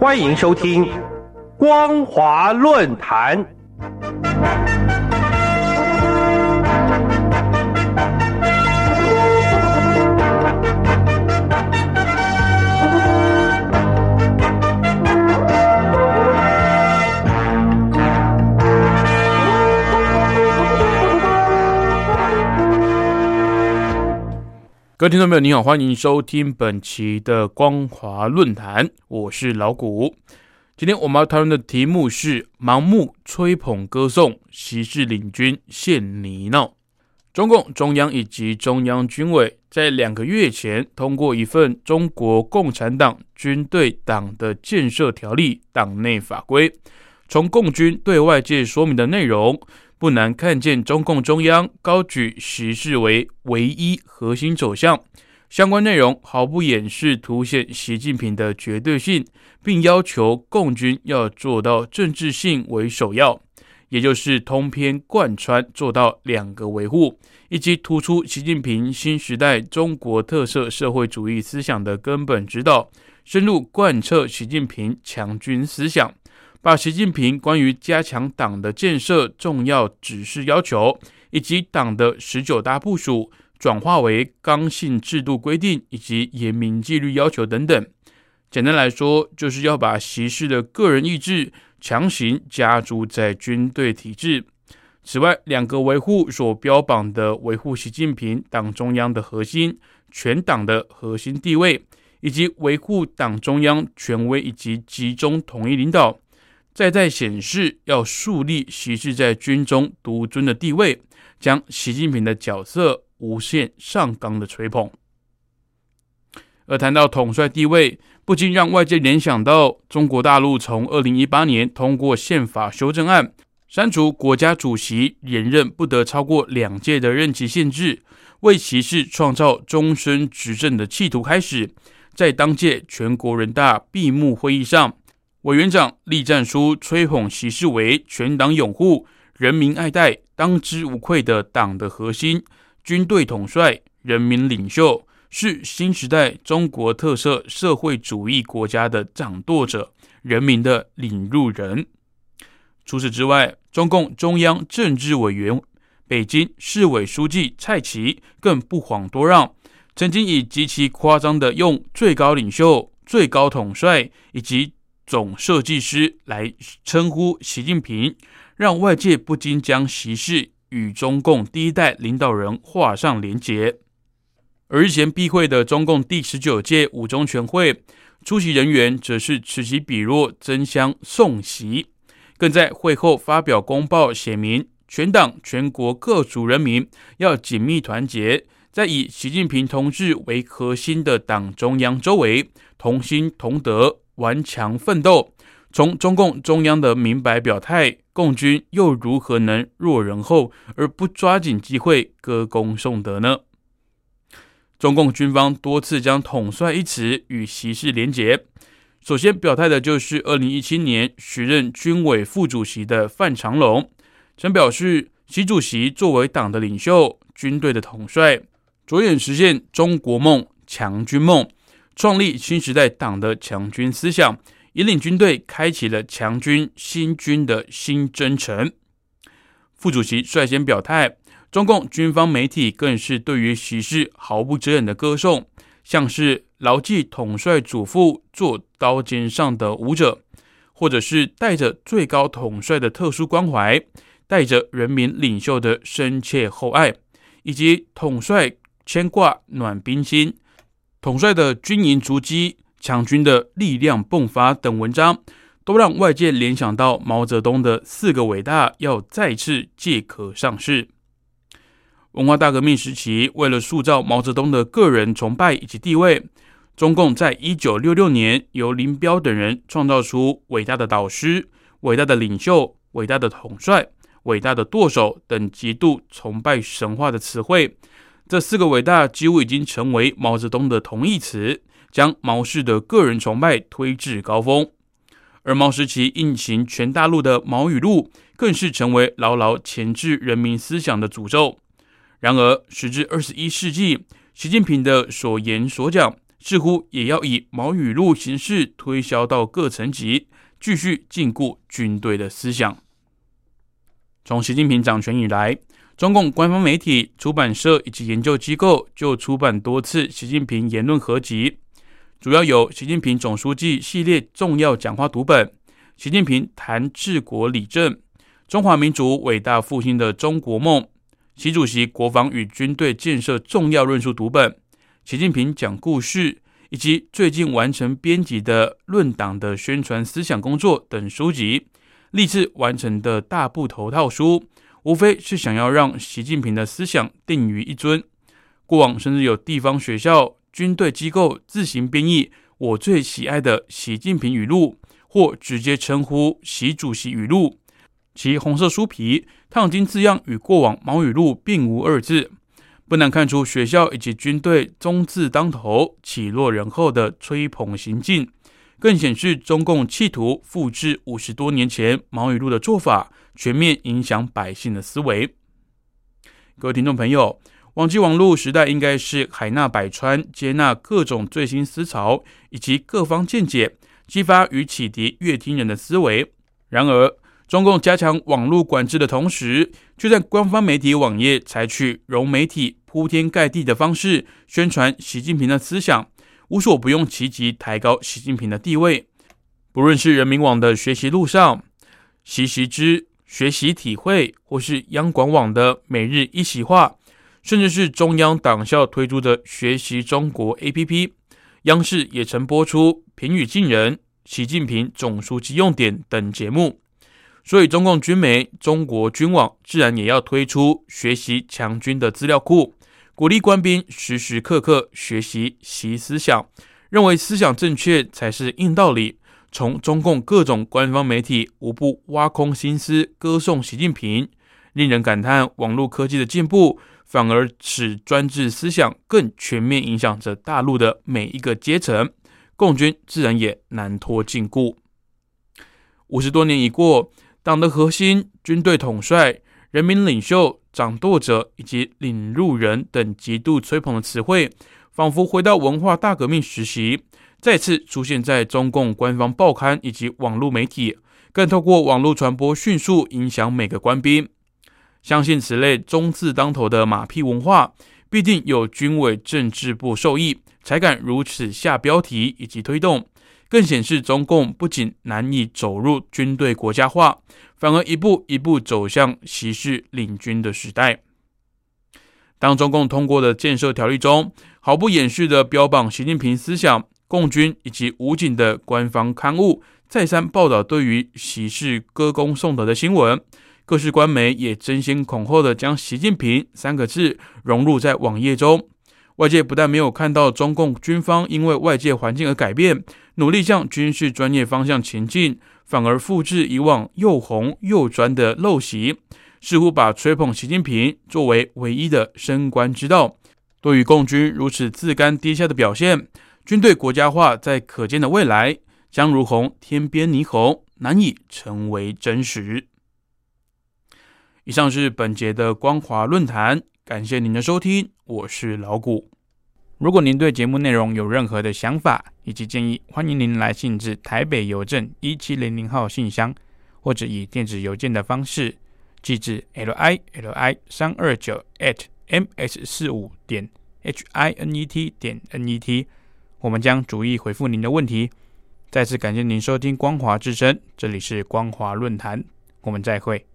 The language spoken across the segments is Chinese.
欢迎收听《光华论坛》。各位听众朋友，你好，欢迎收听本期的光华论坛，我是老谷。今天我们要讨论的题目是盲目吹捧歌颂，习氏领军现泥淖。中共中央以及中央军委在两个月前通过一份《中国共产党军队党的建设条例》党内法规，从共军对外界说明的内容。不难看见，中共中央高举习氏为唯一核心走向，相关内容毫不掩饰，凸显习近平的绝对性，并要求共军要做到政治性为首要，也就是通篇贯穿做到两个维护，以及突出习近平新时代中国特色社会主义思想的根本指导，深入贯彻习近平强军思想。把习近平关于加强党的建设重要指示要求，以及党的十九大部署，转化为刚性制度规定以及严明纪律要求等等。简单来说，就是要把习氏的个人意志强行加注在军队体制。此外，两个维护所标榜的维护习近平党中央的核心、全党的核心地位，以及维护党中央权威以及集中统一领导。再在显示要树立习氏在军中独尊的地位，将习近平的角色无限上纲的吹捧。而谈到统帅地位，不禁让外界联想到中国大陆从二零一八年通过宪法修正案，删除国家主席连任不得超过两届的任期限制，为习氏创造终身执政的企图开始，在当届全国人大闭幕会议上。委员长栗战书吹捧习氏为全党拥护、人民爱戴、当之无愧的党的核心、军队统帅、人民领袖，是新时代中国特色社会主义国家的掌舵者、人民的领路人。除此之外，中共中央政治委员、北京市委书记蔡奇更不遑多让，曾经以极其夸张的用“最高领袖”“最高统帅”以及总设计师来称呼习近平，让外界不禁将习氏与中共第一代领导人画上连结。而日前闭会的中共第十九届五中全会出席人员，则是此起彼落争相送席，更在会后发表公报，写明全党全国各族人民要紧密团结，在以习近平同志为核心的党中央周围同心同德。顽强奋斗，从中共中央的明白表态，共军又如何能弱人后而不抓紧机会歌功颂德呢？中共军方多次将“统帅”一词与习氏连结，首先表态的就是二零一七年时任军委副主席的范长龙，曾表示，习主席作为党的领袖、军队的统帅，着眼实现中国梦、强军梦。创立新时代党的强军思想，引领军队开启了强军新军的新征程。副主席率先表态，中共军方媒体更是对于习氏毫不遮掩的歌颂，像是牢记统帅祖父做刀尖上的舞者，或者是带着最高统帅的特殊关怀，带着人民领袖的深切厚爱，以及统帅牵挂暖冰心。统帅的军营足迹、强军的力量迸发等文章，都让外界联想到毛泽东的四个伟大要再次借壳上市。文化大革命时期，为了塑造毛泽东的个人崇拜以及地位，中共在一九六六年由林彪等人创造出伟大的导师、伟大的领袖、伟大的统帅、伟大的舵手等极度崇拜神话的词汇。这四个伟大几乎已经成为毛泽东的同义词，将毛氏的个人崇拜推至高峰。而毛时期印行全大陆的《毛语录》，更是成为牢牢钳制人民思想的诅咒。然而，时至二十一世纪，习近平的所言所讲，似乎也要以毛语录形式推销到各层级，继续禁锢军队的思想。从习近平掌权以来，中共官方媒体、出版社以及研究机构就出版多次习近平言论合集，主要有《习近平总书记系列重要讲话读本》、《习近平谈治国理政》、《中华民族伟大复兴的中国梦》、《习主席国防与军队建设重要论述读本》、《习近平讲故事》，以及最近完成编辑的《论党的宣传思想工作》等书籍。立志完成的大部头套书，无非是想要让习近平的思想定于一尊。过往甚至有地方学校、军队机构自行编译我最喜爱的习近平语录，或直接称呼习主席语录。其红色书皮烫金字样与过往毛语录并无二致，不难看出学校以及军队中字当头、起落人后的吹捧行径。更显示中共企图复制五十多年前毛语录的做法，全面影响百姓的思维。各位听众朋友，网际网络时代应该是海纳百川，接纳各种最新思潮以及各方见解，激发与启迪乐听人的思维。然而，中共加强网络管制的同时，却在官方媒体网页采取融媒体铺天盖地的方式宣传习近平的思想。无所不用其极，抬高习近平的地位。不论是人民网的学习路上、习习之学习体会，或是央广网的每日一席话，甚至是中央党校推出的学习中国 APP，央视也曾播出评语近人、习近平总书记用典等节目。所以，中共军媒中国军网自然也要推出学习强军的资料库。鼓励官兵时时刻刻学习习思想，认为思想正确才是硬道理。从中共各种官方媒体无不挖空心思歌颂习近平，令人感叹网络科技的进步反而使专制思想更全面影响着大陆的每一个阶层，共军自然也难脱禁锢。五十多年已过，党的核心、军队统帅、人民领袖。掌舵者以及领路人等极度吹捧的词汇，仿佛回到文化大革命时期，再次出现在中共官方报刊以及网络媒体，更透过网络传播迅速影响每个官兵。相信此类中字当头的马屁文化，必定有军委政治部受益，才敢如此下标题以及推动。更显示中共不仅难以走入军队国家化，反而一步一步走向习氏领军的时代。当中共通过的建设条例中毫不掩饰的标榜习近平思想，共军以及武警的官方刊物再三报道对于习氏歌功颂德的新闻，各式官媒也争先恐后的将习近平三个字融入在网页中。外界不但没有看到中共军方因为外界环境而改变，努力向军事专业方向前进，反而复制以往又红又专的陋习，似乎把吹捧习近平作为唯一的升官之道。对于共军如此自甘低下的表现，军队国家化在可见的未来将如同天边霓虹，难以成为真实。以上是本节的光华论坛。感谢您的收听，我是老谷。如果您对节目内容有任何的想法以及建议，欢迎您来信至台北邮政一七零零号信箱，或者以电子邮件的方式寄至 l i l i 三二九 at m s 四五点 h i n e t 点 n e t，我们将逐一回复您的问题。再次感谢您收听光华之声，这里是光华论坛，我们再会。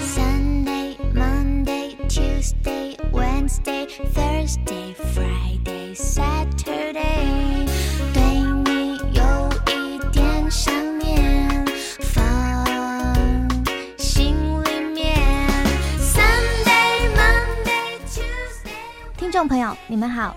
Sunday, Monday, Tuesday, Wednesday, Thursday, Friday, Saturday，对你有一点想念，放心里面。Sunday, Monday, Tuesday。听众朋友，你们好，